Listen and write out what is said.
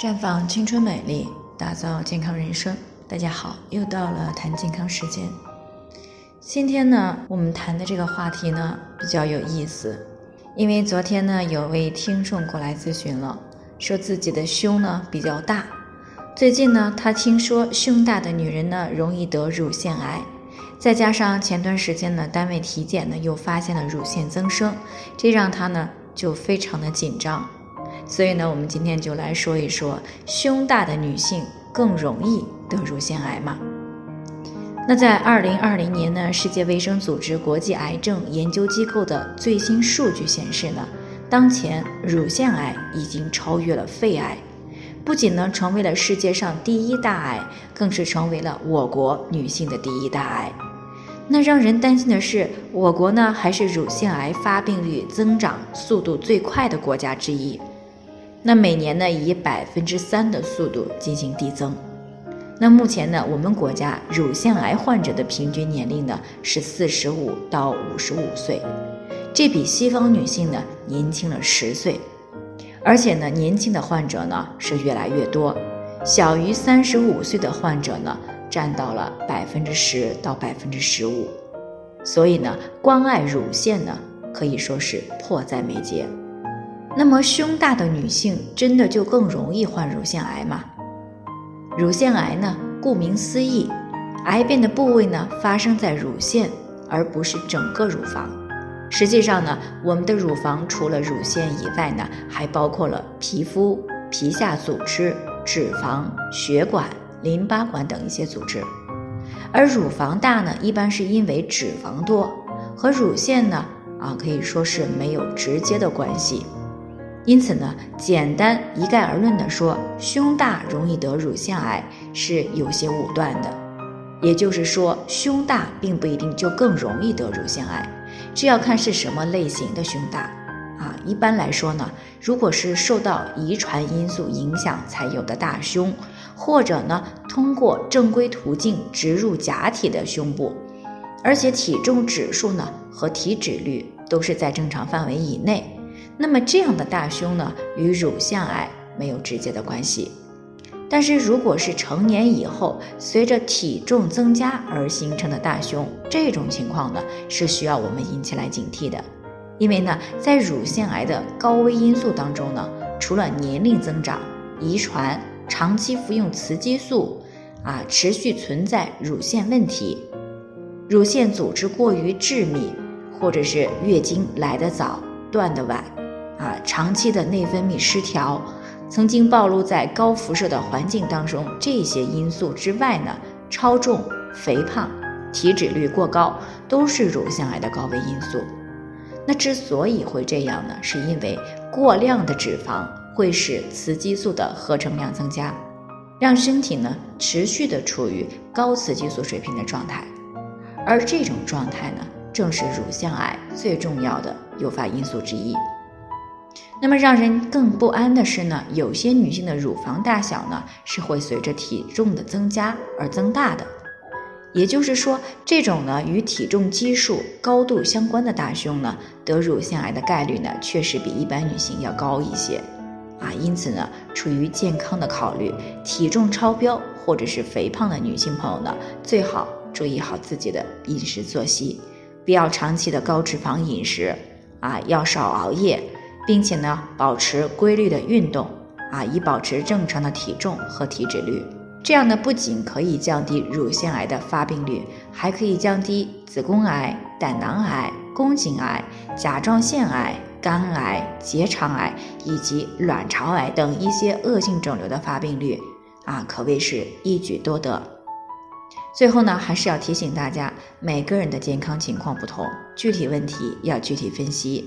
绽放青春美丽，打造健康人生。大家好，又到了谈健康时间。今天呢，我们谈的这个话题呢比较有意思，因为昨天呢有位听众过来咨询了，说自己的胸呢比较大，最近呢他听说胸大的女人呢容易得乳腺癌，再加上前段时间呢单位体检呢又发现了乳腺增生，这让他呢就非常的紧张。所以呢，我们今天就来说一说，胸大的女性更容易得乳腺癌吗？那在二零二零年呢，世界卫生组织国际癌症研究机构的最新数据显示呢，当前乳腺癌已经超越了肺癌，不仅呢成为了世界上第一大癌，更是成为了我国女性的第一大癌。那让人担心的是，我国呢还是乳腺癌发病率增长速度最快的国家之一。那每年呢，以百分之三的速度进行递增。那目前呢，我们国家乳腺癌患者的平均年龄呢是四十五到五十五岁，这比西方女性呢年轻了十岁。而且呢，年轻的患者呢是越来越多，小于三十五岁的患者呢占到了百分之十到百分之十五。所以呢，关爱乳腺呢可以说是迫在眉睫。那么，胸大的女性真的就更容易患乳腺癌吗？乳腺癌呢，顾名思义，癌变的部位呢发生在乳腺，而不是整个乳房。实际上呢，我们的乳房除了乳腺以外呢，还包括了皮肤、皮下组织、脂肪、血管、淋巴管等一些组织。而乳房大呢，一般是因为脂肪多，和乳腺呢，啊，可以说是没有直接的关系。因此呢，简单一概而论的说，胸大容易得乳腺癌是有些武断的。也就是说，胸大并不一定就更容易得乳腺癌，这要看是什么类型的胸大啊。一般来说呢，如果是受到遗传因素影响才有的大胸，或者呢通过正规途径植入假体的胸部，而且体重指数呢和体脂率都是在正常范围以内。那么这样的大胸呢，与乳腺癌没有直接的关系。但是如果是成年以后，随着体重增加而形成的大胸，这种情况呢，是需要我们引起来警惕的。因为呢，在乳腺癌的高危因素当中呢，除了年龄增长、遗传、长期服用雌激素，啊，持续存在乳腺问题、乳腺组织过于致密，或者是月经来得早、断得晚。啊，长期的内分泌失调，曾经暴露在高辐射的环境当中，这些因素之外呢，超重、肥胖、体脂率过高，都是乳腺癌的高危因素。那之所以会这样呢，是因为过量的脂肪会使雌激素的合成量增加，让身体呢持续的处于高雌激素水平的状态，而这种状态呢，正是乳腺癌最重要的诱发因素之一。那么让人更不安的是呢，有些女性的乳房大小呢是会随着体重的增加而增大的，也就是说，这种呢与体重基数高度相关的大胸呢，得乳腺癌的概率呢确实比一般女性要高一些，啊，因此呢，出于健康的考虑，体重超标或者是肥胖的女性朋友呢，最好注意好自己的饮食作息，不要长期的高脂肪饮食，啊，要少熬夜。并且呢，保持规律的运动啊，以保持正常的体重和体脂率。这样呢，不仅可以降低乳腺癌的发病率，还可以降低子宫癌、胆囊癌、宫颈癌、甲状腺癌、肝癌、结肠癌以及卵巢癌等一些恶性肿瘤的发病率啊，可谓是一举多得。最后呢，还是要提醒大家，每个人的健康情况不同，具体问题要具体分析。